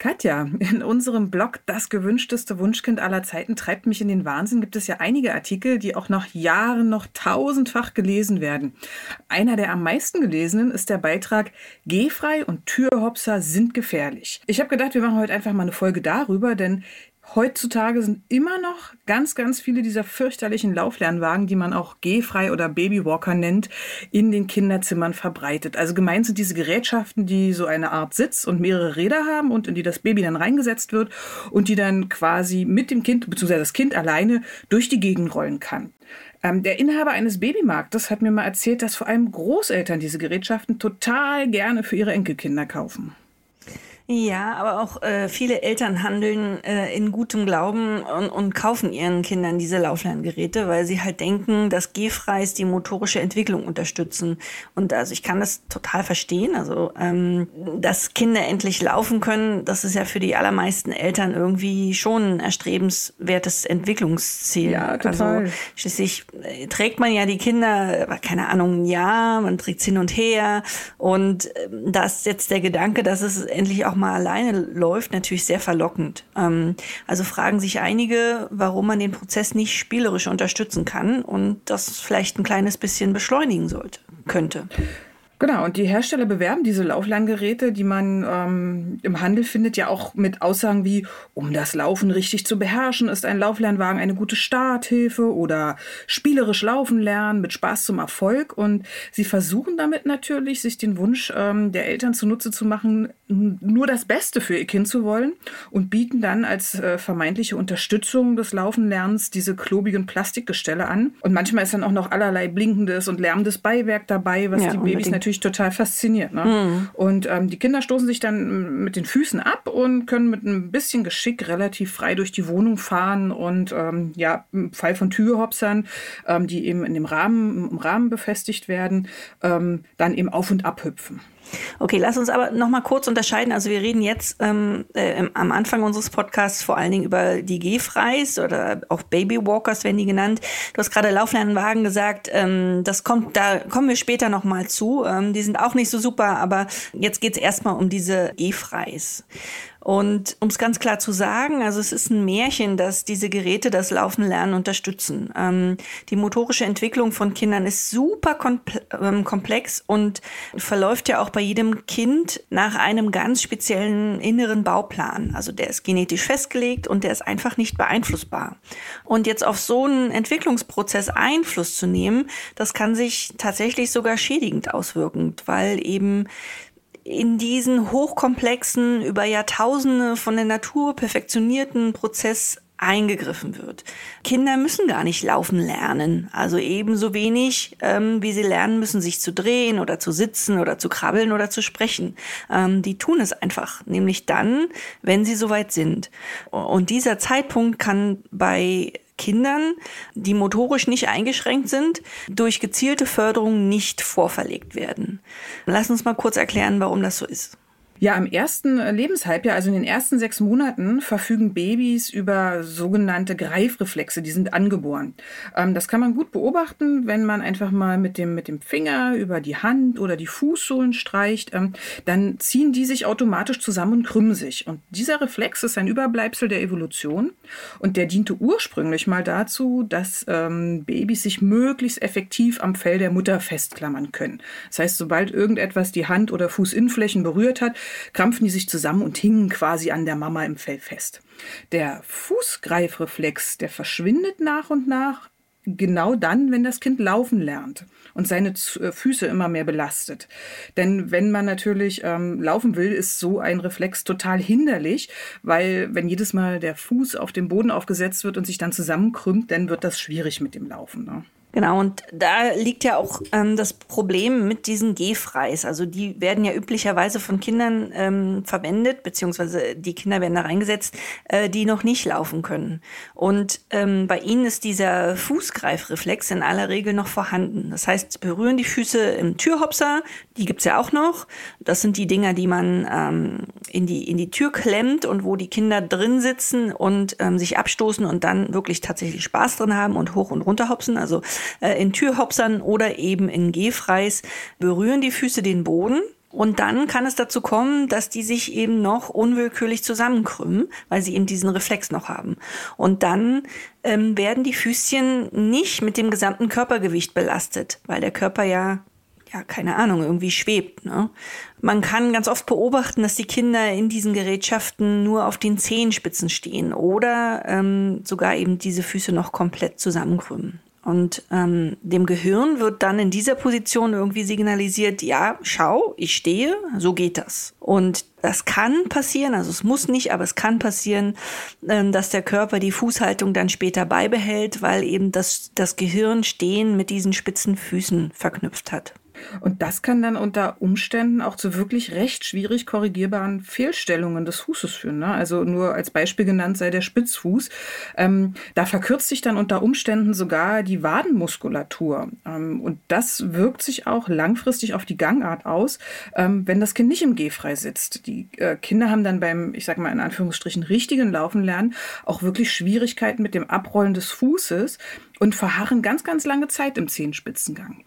Katja, in unserem Blog Das gewünschteste Wunschkind aller Zeiten treibt mich in den Wahnsinn. Gibt es ja einige Artikel, die auch nach Jahren noch tausendfach gelesen werden. Einer der am meisten gelesenen ist der Beitrag Gehfrei und Türhopser sind gefährlich. Ich habe gedacht, wir machen heute einfach mal eine Folge darüber, denn Heutzutage sind immer noch ganz, ganz viele dieser fürchterlichen Lauflernwagen, die man auch Gehfrei oder Babywalker nennt, in den Kinderzimmern verbreitet. Also gemeint sind diese Gerätschaften, die so eine Art Sitz und mehrere Räder haben und in die das Baby dann reingesetzt wird und die dann quasi mit dem Kind bzw. das Kind alleine durch die Gegend rollen kann. Ähm, der Inhaber eines Babymarktes hat mir mal erzählt, dass vor allem Großeltern diese Gerätschaften total gerne für ihre Enkelkinder kaufen. Ja, aber auch äh, viele Eltern handeln äh, in gutem Glauben und, und kaufen ihren Kindern diese Lauflerngeräte, weil sie halt denken, dass Gehfreis die motorische Entwicklung unterstützen. Und also ich kann das total verstehen. Also ähm, dass Kinder endlich laufen können, das ist ja für die allermeisten Eltern irgendwie schon ein erstrebenswertes Entwicklungsziel. Ja, total. Also schließlich äh, trägt man ja die Kinder, keine Ahnung, ein Jahr, man trägt hin und her. Und äh, da ist jetzt der Gedanke, dass es endlich auch mal alleine läuft, natürlich sehr verlockend. Ähm, also fragen sich einige, warum man den Prozess nicht spielerisch unterstützen kann und das vielleicht ein kleines bisschen beschleunigen sollte, könnte. Genau, und die Hersteller bewerben diese Lauflerngeräte, die man ähm, im Handel findet, ja auch mit Aussagen wie, um das Laufen richtig zu beherrschen, ist ein Lauflernwagen eine gute Starthilfe oder spielerisch laufen lernen mit Spaß zum Erfolg. Und sie versuchen damit natürlich, sich den Wunsch ähm, der Eltern zunutze zu machen, nur das Beste für ihr Kind zu wollen und bieten dann als äh, vermeintliche Unterstützung des Laufenlernens diese klobigen Plastikgestelle an. Und manchmal ist dann auch noch allerlei blinkendes und lärmendes Beiwerk dabei, was ja, die Babys natürlich natürlich total fasziniert. Ne? Mhm. Und ähm, die Kinder stoßen sich dann mit den Füßen ab und können mit ein bisschen Geschick relativ frei durch die Wohnung fahren und ähm, ja, im Fall von Türhopsern, ähm, die eben in dem Rahmen, im Rahmen befestigt werden, ähm, dann eben auf und ab hüpfen. Okay, lass uns aber noch mal kurz unterscheiden. Also wir reden jetzt ähm, äh, am Anfang unseres Podcasts vor allen Dingen über die Gehfreis oder auch Babywalkers werden die genannt. Du hast gerade Lauflernwagen gesagt. Ähm, das kommt, da kommen wir später noch mal zu. Ähm, die sind auch nicht so super, aber jetzt geht es erstmal um diese Gehfreis. Und um es ganz klar zu sagen, also es ist ein Märchen, dass diese Geräte das Laufen lernen unterstützen. Ähm, die motorische Entwicklung von Kindern ist super ähm, komplex und verläuft ja auch bei jedem Kind nach einem ganz speziellen inneren Bauplan. Also der ist genetisch festgelegt und der ist einfach nicht beeinflussbar. Und jetzt auf so einen Entwicklungsprozess Einfluss zu nehmen, das kann sich tatsächlich sogar schädigend auswirken, weil eben in diesen hochkomplexen, über Jahrtausende von der Natur perfektionierten Prozess eingegriffen wird. Kinder müssen gar nicht laufen lernen, also ebenso wenig, ähm, wie sie lernen müssen, sich zu drehen oder zu sitzen oder zu krabbeln oder zu sprechen. Ähm, die tun es einfach, nämlich dann, wenn sie soweit sind. Und dieser Zeitpunkt kann bei Kindern, die motorisch nicht eingeschränkt sind, durch gezielte Förderung nicht vorverlegt werden. Lass uns mal kurz erklären, warum das so ist. Ja, im ersten Lebenshalbjahr, also in den ersten sechs Monaten, verfügen Babys über sogenannte Greifreflexe, die sind angeboren. Ähm, das kann man gut beobachten, wenn man einfach mal mit dem, mit dem Finger über die Hand oder die Fußsohlen streicht. Ähm, dann ziehen die sich automatisch zusammen und krümmen sich. Und dieser Reflex ist ein Überbleibsel der Evolution und der diente ursprünglich mal dazu, dass ähm, Babys sich möglichst effektiv am Fell der Mutter festklammern können. Das heißt, sobald irgendetwas die Hand- oder Fußinnenflächen berührt hat, krampfen die sich zusammen und hingen quasi an der Mama im Fell fest. Der Fußgreifreflex, der verschwindet nach und nach, genau dann, wenn das Kind laufen lernt und seine äh, Füße immer mehr belastet. Denn wenn man natürlich ähm, laufen will, ist so ein Reflex total hinderlich, weil wenn jedes Mal der Fuß auf dem Boden aufgesetzt wird und sich dann zusammenkrümmt, dann wird das schwierig mit dem Laufen. Ne? Genau, und da liegt ja auch ähm, das Problem mit diesen Gehfreis. Also die werden ja üblicherweise von Kindern ähm, verwendet, beziehungsweise die Kinder werden da reingesetzt, äh, die noch nicht laufen können. Und ähm, bei ihnen ist dieser Fußgreifreflex in aller Regel noch vorhanden. Das heißt, berühren die Füße im Türhopser, die gibt's ja auch noch. Das sind die Dinger, die man ähm, in, die, in die Tür klemmt und wo die Kinder drin sitzen und ähm, sich abstoßen und dann wirklich tatsächlich Spaß drin haben und hoch und runter hopsen. Also in Türhopsern oder eben in Gehfreis berühren die Füße den Boden. Und dann kann es dazu kommen, dass die sich eben noch unwillkürlich zusammenkrümmen, weil sie eben diesen Reflex noch haben. Und dann ähm, werden die Füßchen nicht mit dem gesamten Körpergewicht belastet, weil der Körper ja ja, keine Ahnung, irgendwie schwebt. Ne? Man kann ganz oft beobachten, dass die Kinder in diesen Gerätschaften nur auf den Zehenspitzen stehen oder ähm, sogar eben diese Füße noch komplett zusammenkrümmen. Und ähm, dem Gehirn wird dann in dieser Position irgendwie signalisiert, ja, schau, ich stehe, so geht das. Und das kann passieren, also es muss nicht, aber es kann passieren, ähm, dass der Körper die Fußhaltung dann später beibehält, weil eben das, das Gehirn Stehen mit diesen spitzen Füßen verknüpft hat. Und das kann dann unter Umständen auch zu wirklich recht schwierig korrigierbaren Fehlstellungen des Fußes führen. Ne? Also nur als Beispiel genannt sei der Spitzfuß. Ähm, da verkürzt sich dann unter Umständen sogar die Wadenmuskulatur. Ähm, und das wirkt sich auch langfristig auf die Gangart aus, ähm, wenn das Kind nicht im Gehfrei sitzt. Die äh, Kinder haben dann beim, ich sag mal in Anführungsstrichen, richtigen Laufen lernen auch wirklich Schwierigkeiten mit dem Abrollen des Fußes und verharren ganz, ganz lange Zeit im Zehenspitzengang.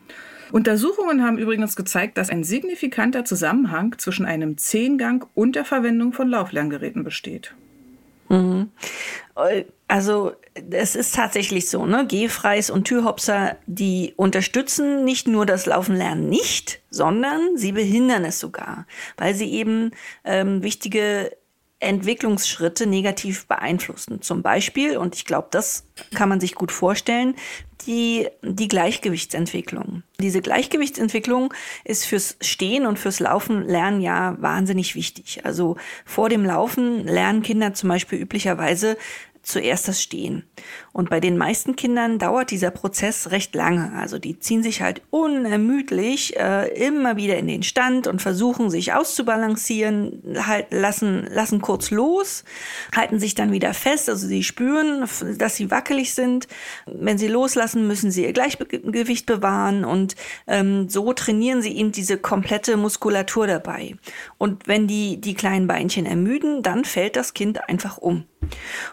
Untersuchungen haben übrigens gezeigt, dass ein signifikanter Zusammenhang zwischen einem Zehngang und der Verwendung von Lauflerngeräten besteht. Mhm. Also es ist tatsächlich so, ne? Gehfreis und Türhopser, die unterstützen nicht nur das Laufenlernen nicht, sondern sie behindern es sogar, weil sie eben ähm, wichtige Entwicklungsschritte negativ beeinflussen. Zum Beispiel, und ich glaube, das kann man sich gut vorstellen, die, die Gleichgewichtsentwicklung. Diese Gleichgewichtsentwicklung ist fürs Stehen und fürs Laufen lernen ja wahnsinnig wichtig. Also vor dem Laufen lernen Kinder zum Beispiel üblicherweise zuerst das Stehen. Und bei den meisten Kindern dauert dieser Prozess recht lange. Also die ziehen sich halt unermüdlich äh, immer wieder in den Stand und versuchen sich auszubalancieren, halt lassen, lassen kurz los, halten sich dann wieder fest. Also sie spüren, dass sie wackelig sind. Wenn sie loslassen, müssen sie ihr Gleichgewicht bewahren und ähm, so trainieren sie eben diese komplette Muskulatur dabei. Und wenn die, die kleinen Beinchen ermüden, dann fällt das Kind einfach um.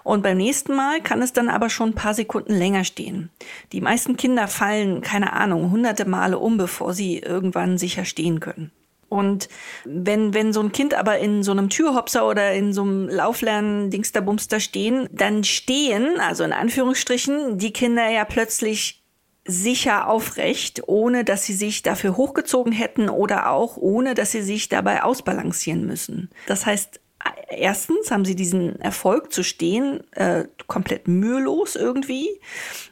Und beim nächsten Mal kann es dann aber schon ein paar Sekunden länger stehen. Die meisten Kinder fallen, keine Ahnung, hunderte Male um, bevor sie irgendwann sicher stehen können. Und wenn, wenn so ein Kind aber in so einem Türhopser oder in so einem Lauflernen Dingsterbumster stehen, dann stehen, also in Anführungsstrichen, die Kinder ja plötzlich sicher aufrecht, ohne dass sie sich dafür hochgezogen hätten oder auch ohne dass sie sich dabei ausbalancieren müssen. Das heißt, erstens haben sie diesen Erfolg zu stehen äh, komplett mühelos irgendwie.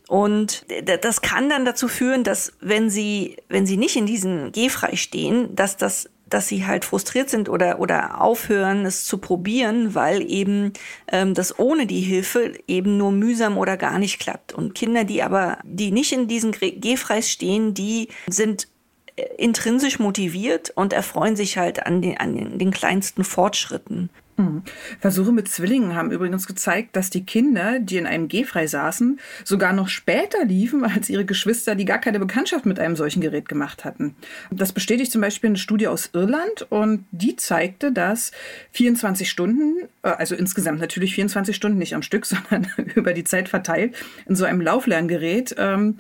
Und das kann dann dazu führen, dass wenn sie, wenn sie nicht in diesen Gehfrei stehen, dass das dass sie halt frustriert sind oder, oder aufhören, es zu probieren, weil eben ähm, das ohne die Hilfe eben nur mühsam oder gar nicht klappt. Und Kinder, die aber, die nicht in diesen Gehfreis stehen, die sind äh, intrinsisch motiviert und erfreuen sich halt an den, an den kleinsten Fortschritten. Mhm. Versuche mit Zwillingen haben übrigens gezeigt, dass die Kinder, die in einem Gehfrei saßen, sogar noch später liefen als ihre Geschwister, die gar keine Bekanntschaft mit einem solchen Gerät gemacht hatten. Das bestätigt zum Beispiel eine Studie aus Irland und die zeigte, dass 24 Stunden, äh, also insgesamt natürlich 24 Stunden, nicht am Stück, sondern über die Zeit verteilt, in so einem Lauflerngerät ähm,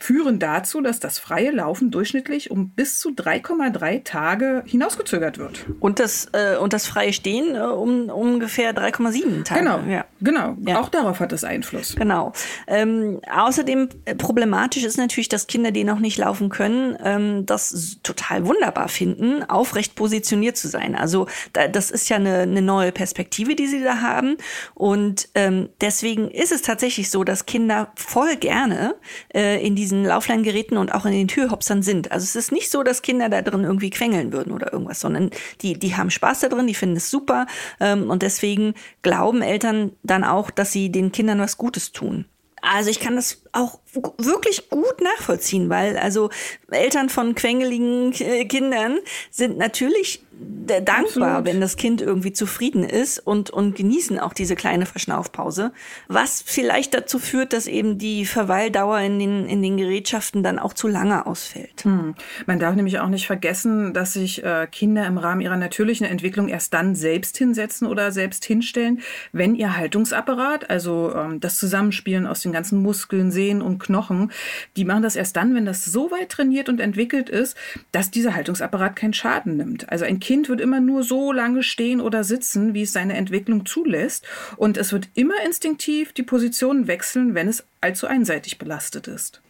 führen dazu, dass das freie Laufen durchschnittlich um bis zu 3,3 Tage hinausgezögert wird. Und das, äh, und das freie Stehen äh, um ungefähr 3,7 Tage. Genau, ja. genau. Ja. Auch darauf hat es Einfluss. Genau. Ähm, außerdem äh, problematisch ist natürlich, dass Kinder, die noch nicht laufen können, ähm, das total wunderbar finden, aufrecht positioniert zu sein. Also da, das ist ja eine, eine neue Perspektive, die sie da haben. Und ähm, deswegen ist es tatsächlich so, dass Kinder voll gerne äh, in diesen Laufleingeräten und auch in den Türhopsern sind. Also es ist nicht so, dass Kinder da drin irgendwie quengeln würden oder irgendwas, sondern die, die haben Spaß da drin, die finden es super ähm, und deswegen glauben Eltern dann auch, dass sie den Kindern was Gutes tun. Also ich kann das auch wirklich gut nachvollziehen, weil also Eltern von quengeligen Kindern sind natürlich dankbar, Absolut. wenn das Kind irgendwie zufrieden ist und, und genießen auch diese kleine Verschnaufpause. Was vielleicht dazu führt, dass eben die Verweildauer in den, in den Gerätschaften dann auch zu lange ausfällt. Hm. Man darf nämlich auch nicht vergessen, dass sich äh, Kinder im Rahmen ihrer natürlichen Entwicklung erst dann selbst hinsetzen oder selbst hinstellen, wenn ihr Haltungsapparat, also ähm, das Zusammenspielen aus den ganzen Muskeln, Sehnen und Knochen, die machen das erst dann, wenn das so weit trainiert und entwickelt ist, dass dieser Haltungsapparat keinen Schaden nimmt. Also ein Kind wird immer nur so lange stehen oder sitzen, wie es seine Entwicklung zulässt. Und es wird immer instinktiv die Position wechseln, wenn es allzu einseitig belastet ist.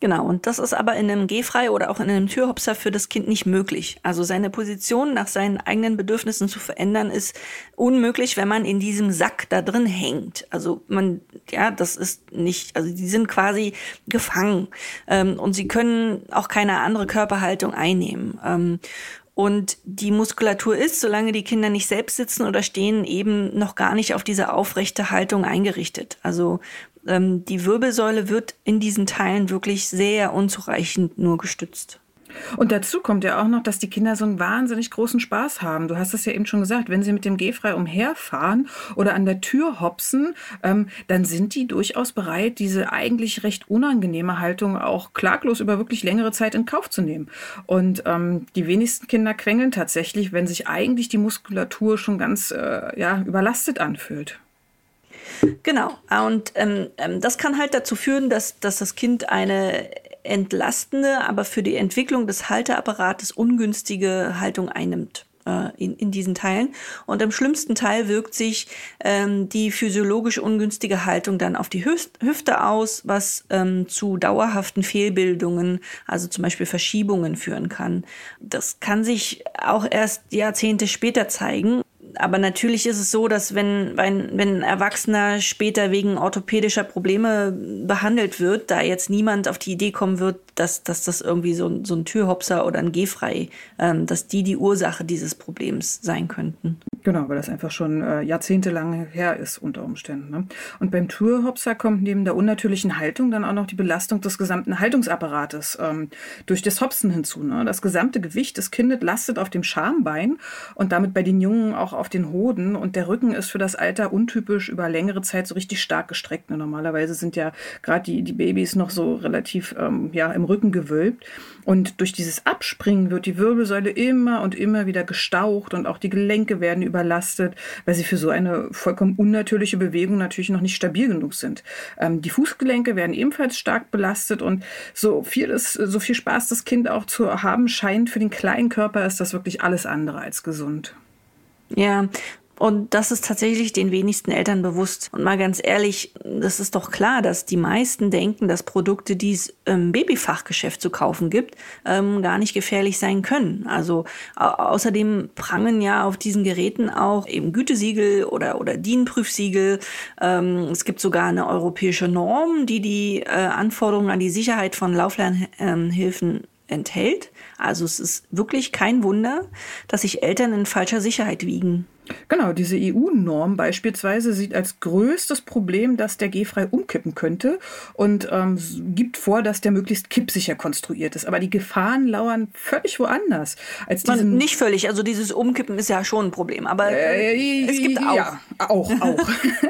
Genau, und das ist aber in einem Gehfrei oder auch in einem Türhopser für das Kind nicht möglich. Also seine Position nach seinen eigenen Bedürfnissen zu verändern, ist unmöglich, wenn man in diesem Sack da drin hängt. Also man, ja, das ist nicht, also die sind quasi gefangen ähm, und sie können auch keine andere Körperhaltung einnehmen. Ähm, und die Muskulatur ist, solange die Kinder nicht selbst sitzen oder stehen, eben noch gar nicht auf diese aufrechte Haltung eingerichtet. Also ähm, die Wirbelsäule wird in diesen Teilen wirklich sehr unzureichend nur gestützt. Und dazu kommt ja auch noch, dass die Kinder so einen wahnsinnig großen Spaß haben. Du hast es ja eben schon gesagt, wenn sie mit dem Gehfrei umherfahren oder an der Tür hopsen, ähm, dann sind die durchaus bereit, diese eigentlich recht unangenehme Haltung auch klaglos über wirklich längere Zeit in Kauf zu nehmen. Und ähm, die wenigsten Kinder quengeln tatsächlich, wenn sich eigentlich die Muskulatur schon ganz äh, ja, überlastet anfühlt. Genau. Und ähm, ähm das kann halt dazu führen, dass, dass das Kind eine entlastende, aber für die Entwicklung des Halteapparates ungünstige Haltung einnimmt äh, in, in diesen Teilen. Und im schlimmsten Teil wirkt sich ähm, die physiologisch ungünstige Haltung dann auf die Hüfte aus, was ähm, zu dauerhaften Fehlbildungen, also zum Beispiel Verschiebungen führen kann. Das kann sich auch erst Jahrzehnte später zeigen aber natürlich ist es so, dass wenn, wenn, wenn ein Erwachsener später wegen orthopädischer Probleme behandelt wird, da jetzt niemand auf die Idee kommen wird, dass, dass das irgendwie so, so ein Türhopser oder ein Gehfrei, ähm, dass die die Ursache dieses Problems sein könnten. Genau, weil das einfach schon äh, jahrzehntelang her ist unter Umständen. Ne? Und beim Türhopser kommt neben der unnatürlichen Haltung dann auch noch die Belastung des gesamten Haltungsapparates ähm, durch das Hopsen hinzu. Ne? Das gesamte Gewicht des Kindes lastet auf dem Schambein und damit bei den Jungen auch auf den Hoden. Und der Rücken ist für das Alter untypisch über längere Zeit so richtig stark gestreckt. Ne? Normalerweise sind ja gerade die, die Babys noch so relativ ähm, ja, im Rücken gewölbt. Und durch dieses Abspringen wird die Wirbelsäule immer und immer wieder gestaucht und auch die Gelenke werden überlastet, weil sie für so eine vollkommen unnatürliche Bewegung natürlich noch nicht stabil genug sind. Ähm, die Fußgelenke werden ebenfalls stark belastet und so viel, ist, so viel Spaß das Kind auch zu haben scheint, für den kleinen Körper ist das wirklich alles andere als gesund. Ja, und das ist tatsächlich den wenigsten Eltern bewusst. Und mal ganz ehrlich, das ist doch klar, dass die meisten denken, dass Produkte, die es im Babyfachgeschäft zu kaufen gibt, ähm, gar nicht gefährlich sein können. Also außerdem prangen ja auf diesen Geräten auch eben Gütesiegel oder, oder DIN-Prüfsiegel. Ähm, es gibt sogar eine europäische Norm, die die äh, Anforderungen an die Sicherheit von Lauflernhilfen enthält. Also es ist wirklich kein Wunder, dass sich Eltern in falscher Sicherheit wiegen. Genau, diese EU-Norm beispielsweise sieht als größtes Problem, dass der G-frei umkippen könnte und ähm, gibt vor, dass der möglichst kippsicher konstruiert ist. Aber die Gefahren lauern völlig woanders. Als diesen nicht völlig, also dieses Umkippen ist ja schon ein Problem, aber äh, äh es gibt auch. Ja, auch, auch.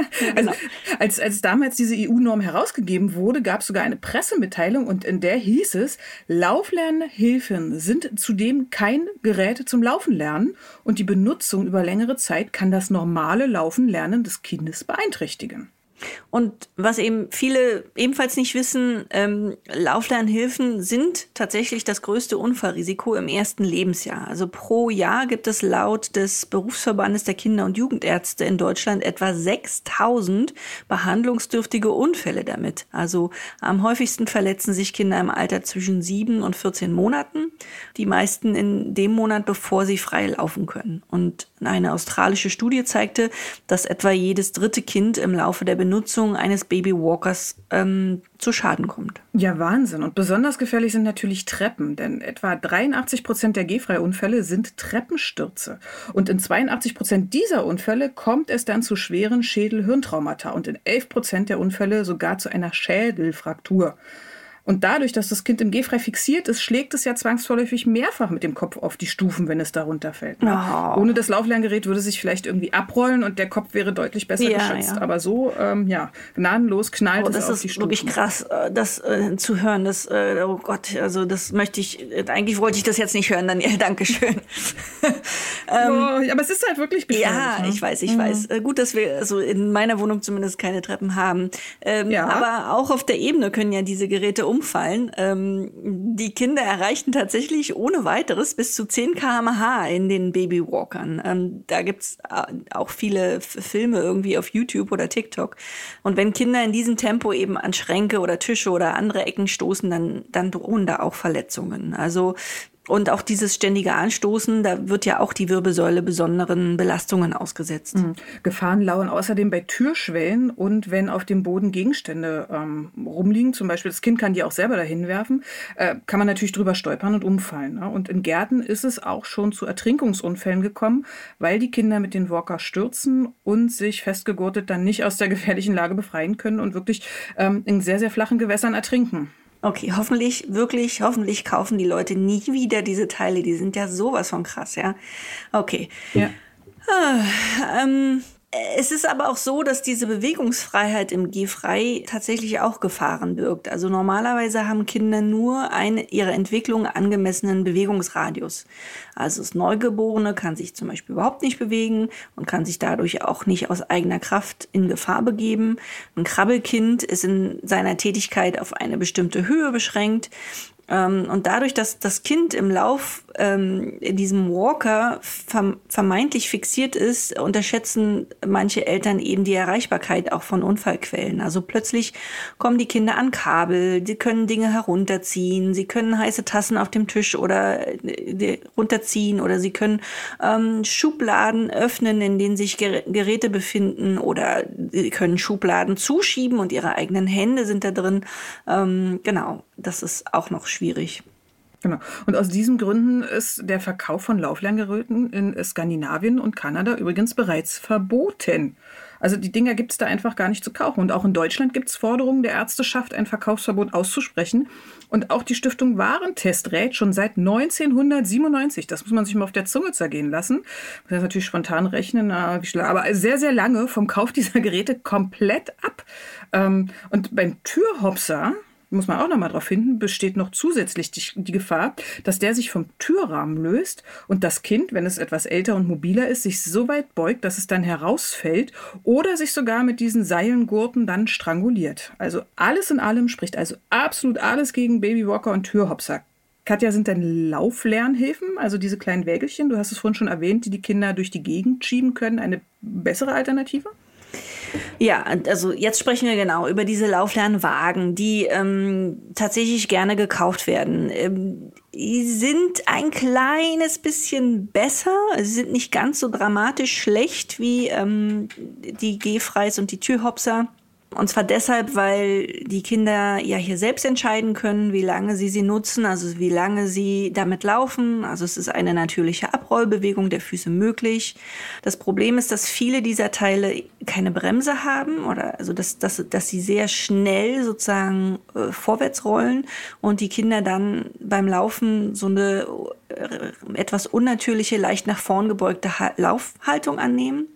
also, als, als damals diese EU-Norm herausgegeben wurde, gab es sogar eine Pressemitteilung und in der hieß es, Lauflernhilfen sind zudem kein Gerät zum Laufen lernen und die Benutzung über längere Zeit Zeit kann das normale Laufen lernen des Kindes beeinträchtigen. Und was eben viele ebenfalls nicht wissen, ähm, Lauflernhilfen sind tatsächlich das größte Unfallrisiko im ersten Lebensjahr. Also pro Jahr gibt es laut des Berufsverbandes der Kinder- und Jugendärzte in Deutschland etwa 6000 behandlungsdürftige Unfälle damit. Also am häufigsten verletzen sich Kinder im Alter zwischen 7 und 14 Monaten. Die meisten in dem Monat, bevor sie frei laufen können. Und eine australische Studie zeigte, dass etwa jedes dritte Kind im Laufe der Benutzung eines Babywalkers ähm, zu Schaden kommt. Ja, Wahnsinn. Und besonders gefährlich sind natürlich Treppen, denn etwa 83 Prozent der Gehfreiunfälle sind Treppenstürze. Und in 82 Prozent dieser Unfälle kommt es dann zu schweren Schädel-Hirntraumata und in 11 Prozent der Unfälle sogar zu einer Schädelfraktur. Und dadurch, dass das Kind im Gehfrei fixiert ist, schlägt es ja zwangsläufig mehrfach mit dem Kopf auf die Stufen, wenn es da runterfällt. Ne? Oh. Ohne das Lauflerngerät würde sich vielleicht irgendwie abrollen und der Kopf wäre deutlich besser ja, geschützt. Ja. Aber so, ähm, ja, gnadenlos knallt oh, es auf die Stufen. Das ist wirklich krass, äh, das äh, zu hören. Das, äh, oh Gott, also das möchte ich, eigentlich wollte ich das jetzt nicht hören, Daniel, Dankeschön. ähm, oh, aber es ist halt wirklich gefährlich. Ja, ne? ich weiß, ich mhm. weiß. Äh, gut, dass wir also in meiner Wohnung zumindest keine Treppen haben. Ähm, ja. Aber auch auf der Ebene können ja diese Geräte um umfallen. Ähm, die Kinder erreichten tatsächlich ohne weiteres bis zu 10 km/h in den Babywalkern. Ähm, da gibt's äh, auch viele Filme irgendwie auf YouTube oder TikTok. Und wenn Kinder in diesem Tempo eben an Schränke oder Tische oder andere Ecken stoßen, dann, dann drohen da auch Verletzungen. Also und auch dieses ständige Anstoßen, da wird ja auch die Wirbelsäule besonderen Belastungen ausgesetzt. Mhm. Gefahren lauern außerdem bei Türschwellen und wenn auf dem Boden Gegenstände ähm, rumliegen, zum Beispiel das Kind kann die auch selber dahin werfen, äh, kann man natürlich drüber stolpern und umfallen. Ne? Und in Gärten ist es auch schon zu Ertrinkungsunfällen gekommen, weil die Kinder mit den Walker stürzen und sich festgegurtet dann nicht aus der gefährlichen Lage befreien können und wirklich ähm, in sehr, sehr flachen Gewässern ertrinken. Okay, hoffentlich, wirklich, hoffentlich kaufen die Leute nie wieder diese Teile. Die sind ja sowas von krass, ja. Okay. Ja. Ah, ähm, es ist aber auch so, dass diese Bewegungsfreiheit im G-Frei tatsächlich auch Gefahren birgt. Also normalerweise haben Kinder nur einen ihrer Entwicklung angemessenen Bewegungsradius. Also das Neugeborene kann sich zum Beispiel überhaupt nicht bewegen und kann sich dadurch auch nicht aus eigener Kraft in Gefahr begeben. Ein Krabbelkind ist in seiner Tätigkeit auf eine bestimmte Höhe beschränkt ähm, und dadurch, dass das Kind im Lauf ähm, in diesem Walker vermeintlich fixiert ist, unterschätzen manche Eltern eben die Erreichbarkeit auch von Unfallquellen. Also plötzlich kommen die Kinder an Kabel, sie können Dinge herunterziehen, sie können heiße Tassen auf dem Tisch oder äh, runterziehen oder sie können ähm, Schubladen öffnen, in denen sich Geräte befinden oder sie können Schubladen zuschieben und ihre eigenen Hände sind da drin. Ähm, genau, das ist auch noch schwierig. Genau. Und aus diesen Gründen ist der Verkauf von Lauflerngeräten in Skandinavien und Kanada übrigens bereits verboten. Also die Dinger gibt es da einfach gar nicht zu kaufen. Und auch in Deutschland gibt es Forderungen der Ärzteschaft, ein Verkaufsverbot auszusprechen. Und auch die Stiftung Warentest rät schon seit 1997, das muss man sich mal auf der Zunge zergehen lassen, muss jetzt natürlich spontan rechnen, aber sehr, sehr lange vom Kauf dieser Geräte komplett ab. Ähm, und beim Türhopser, muss man auch noch mal darauf finden, besteht noch zusätzlich die, die, Gefahr, dass der sich vom Türrahmen löst und das Kind, wenn es etwas älter und mobiler ist, sich so weit beugt, dass es dann herausfällt oder sich sogar mit diesen Seilengurten dann stranguliert. Also alles in allem spricht also absolut alles gegen Babywalker und Türhopser. Katja, sind denn Lauflernhilfen, also diese kleinen Wägelchen, du hast es vorhin schon erwähnt, die die Kinder durch die Gegend schieben können, eine bessere Alternative? Ja, also jetzt sprechen wir genau über diese Lauflernwagen, die ähm, tatsächlich gerne gekauft werden. Ähm, die sind ein kleines bisschen besser, sie sind nicht ganz so dramatisch schlecht wie ähm, die Gehfreis und die Türhopser. Und zwar deshalb, weil die Kinder ja hier selbst entscheiden können, wie lange sie sie nutzen, also wie lange sie damit laufen. Also es ist eine natürliche Abrollbewegung der Füße möglich. Das Problem ist, dass viele dieser Teile keine Bremse haben oder also dass, dass, dass sie sehr schnell sozusagen äh, vorwärts rollen und die Kinder dann beim Laufen so eine äh, etwas unnatürliche, leicht nach vorn gebeugte ha Laufhaltung annehmen.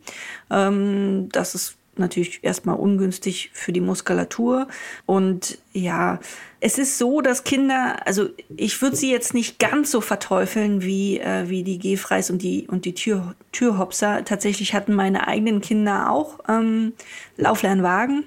Ähm, das ist natürlich erstmal ungünstig für die Muskulatur. Und ja, es ist so, dass Kinder, also ich würde sie jetzt nicht ganz so verteufeln wie, äh, wie die Gehfreis und die, und die Tür, Türhopser. Tatsächlich hatten meine eigenen Kinder auch ähm, Lauflernwagen,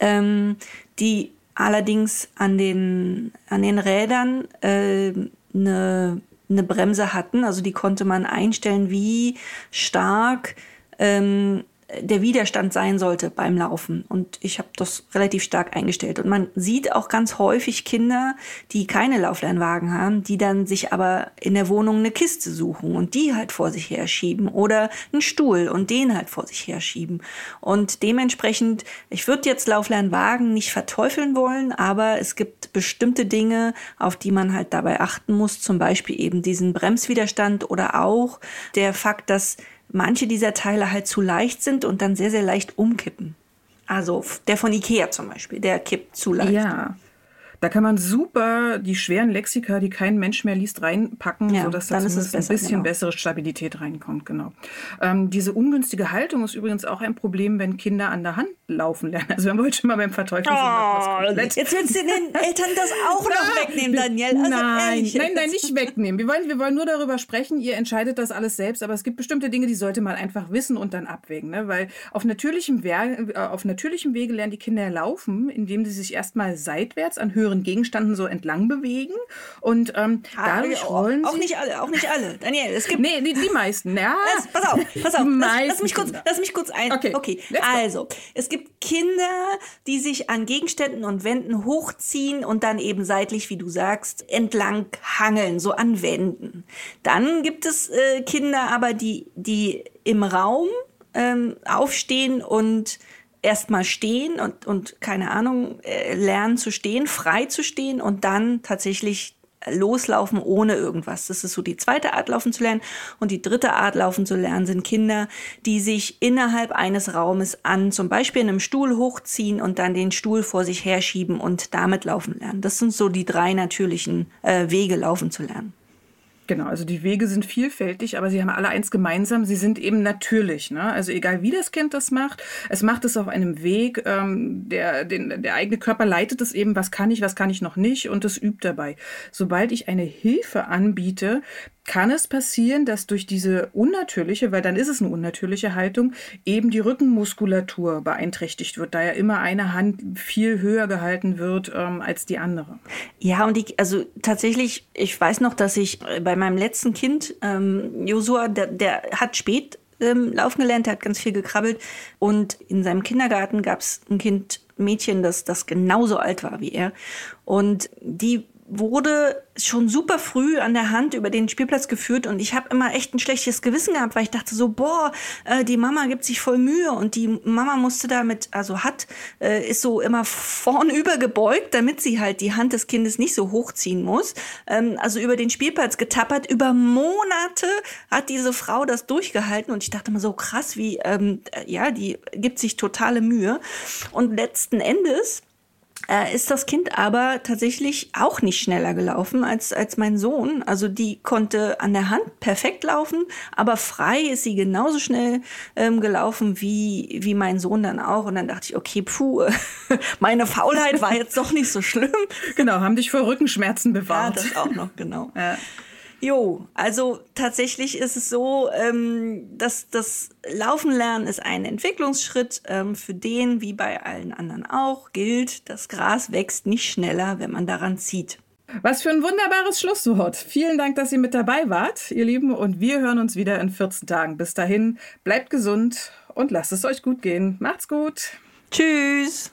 ähm, die allerdings an den, an den Rädern äh, eine, eine Bremse hatten. Also die konnte man einstellen, wie stark ähm, der Widerstand sein sollte beim Laufen. Und ich habe das relativ stark eingestellt. Und man sieht auch ganz häufig Kinder, die keine Lauflernwagen haben, die dann sich aber in der Wohnung eine Kiste suchen und die halt vor sich her schieben oder einen Stuhl und den halt vor sich her schieben. Und dementsprechend, ich würde jetzt Lauflernwagen nicht verteufeln wollen, aber es gibt bestimmte Dinge, auf die man halt dabei achten muss. Zum Beispiel eben diesen Bremswiderstand oder auch der Fakt, dass manche dieser Teile halt zu leicht sind und dann sehr, sehr leicht umkippen. Also der von Ikea zum Beispiel, der kippt zu leicht. Ja. Da kann man super die schweren Lexika, die kein Mensch mehr liest, reinpacken, ja, sodass da zumindest besser, ein bisschen genau. bessere Stabilität reinkommt. Genau. Ähm, diese ungünstige Haltung ist übrigens auch ein Problem, wenn Kinder an der Hand laufen lernen. Also wir haben heute schon mal beim Verteufeln oh, Jetzt willst du den Eltern das auch noch wegnehmen, Daniel. Also nein, nein, nein, nicht wegnehmen. Wir wollen, wir wollen nur darüber sprechen. Ihr entscheidet das alles selbst, aber es gibt bestimmte Dinge, die sollte man einfach wissen und dann abwägen. Ne? Weil auf natürlichem, Wege, äh, auf natürlichem Wege lernen die Kinder laufen, indem sie sich erstmal seitwärts an höheren höheren Gegenständen so entlang bewegen. Und ähm, ah, dadurch rollen auch, auch nicht alle, auch nicht alle. Daniel, es gibt. Nee, die, die meisten, ja. Das, pass auf, pass auf. Lass, lass, mich kurz, lass mich kurz ein. Okay, okay. also, es gibt Kinder, die sich an Gegenständen und Wänden hochziehen und dann eben seitlich, wie du sagst, entlang hangeln, so an Wänden. Dann gibt es äh, Kinder aber, die, die im Raum ähm, aufstehen und erstmal stehen und, und keine Ahnung, äh, lernen zu stehen, frei zu stehen und dann tatsächlich loslaufen ohne irgendwas. Das ist so die zweite Art, laufen zu lernen. Und die dritte Art, laufen zu lernen, sind Kinder, die sich innerhalb eines Raumes an zum Beispiel einem Stuhl hochziehen und dann den Stuhl vor sich herschieben und damit laufen lernen. Das sind so die drei natürlichen äh, Wege, laufen zu lernen. Genau, also die Wege sind vielfältig, aber sie haben alle eins gemeinsam, sie sind eben natürlich. Ne? Also egal wie das Kind das macht, es macht es auf einem Weg, ähm, der, den, der eigene Körper leitet es eben, was kann ich, was kann ich noch nicht und es übt dabei. Sobald ich eine Hilfe anbiete, kann es passieren, dass durch diese unnatürliche, weil dann ist es eine unnatürliche Haltung, eben die Rückenmuskulatur beeinträchtigt wird, da ja immer eine Hand viel höher gehalten wird ähm, als die andere. Ja, und ich, also tatsächlich, ich weiß noch, dass ich bei meinem letzten Kind, ähm, Josua, der, der hat spät ähm, laufen gelernt, der hat ganz viel gekrabbelt und in seinem Kindergarten gab es ein Kind, Mädchen, das, das genauso alt war wie er. Und die wurde schon super früh an der Hand über den Spielplatz geführt und ich habe immer echt ein schlechtes Gewissen gehabt, weil ich dachte so, boah, äh, die Mama gibt sich voll Mühe und die Mama musste damit, also hat, äh, ist so immer vornüber gebeugt, damit sie halt die Hand des Kindes nicht so hochziehen muss. Ähm, also über den Spielplatz getappert. Über Monate hat diese Frau das durchgehalten und ich dachte immer so krass, wie, ähm, ja, die gibt sich totale Mühe. Und letzten Endes äh, ist das Kind aber tatsächlich auch nicht schneller gelaufen als, als mein Sohn. Also die konnte an der Hand perfekt laufen, aber frei ist sie genauso schnell ähm, gelaufen wie, wie mein Sohn dann auch. Und dann dachte ich, okay, puh, meine Faulheit war jetzt doch nicht so schlimm. Genau, haben dich vor Rückenschmerzen bewahrt. Ja, das auch noch, genau. Ja. Jo, also tatsächlich ist es so, ähm, dass das Laufen lernen ist ein Entwicklungsschritt, ähm, für den, wie bei allen anderen auch, gilt, das Gras wächst nicht schneller, wenn man daran zieht. Was für ein wunderbares Schlusswort. Vielen Dank, dass ihr mit dabei wart, ihr Lieben, und wir hören uns wieder in 14 Tagen. Bis dahin, bleibt gesund und lasst es euch gut gehen. Macht's gut. Tschüss.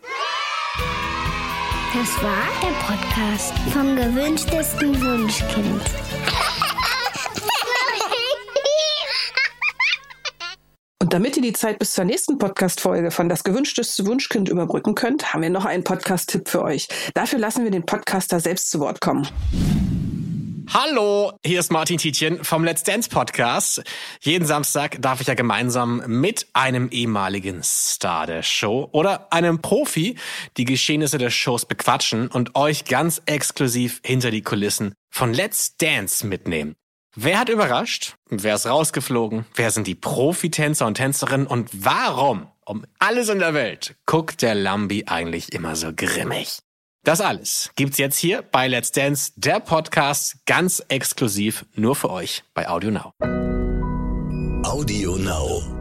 Das war der Podcast vom gewünschtesten Wunschkind. Und damit ihr die Zeit bis zur nächsten Podcast-Folge von Das gewünschteste Wunschkind überbrücken könnt, haben wir noch einen Podcast-Tipp für euch. Dafür lassen wir den Podcaster selbst zu Wort kommen. Hallo, hier ist Martin Tietjen vom Let's Dance Podcast. Jeden Samstag darf ich ja gemeinsam mit einem ehemaligen Star der Show oder einem Profi die Geschehnisse der Shows bequatschen und euch ganz exklusiv hinter die Kulissen von Let's Dance mitnehmen. Wer hat überrascht? Wer ist rausgeflogen? Wer sind die Profitänzer und Tänzerinnen? Und warum, um alles in der Welt, guckt der Lambi eigentlich immer so grimmig? Das alles gibt's jetzt hier bei Let's Dance, der Podcast, ganz exklusiv nur für euch bei Audio Now. Audio Now.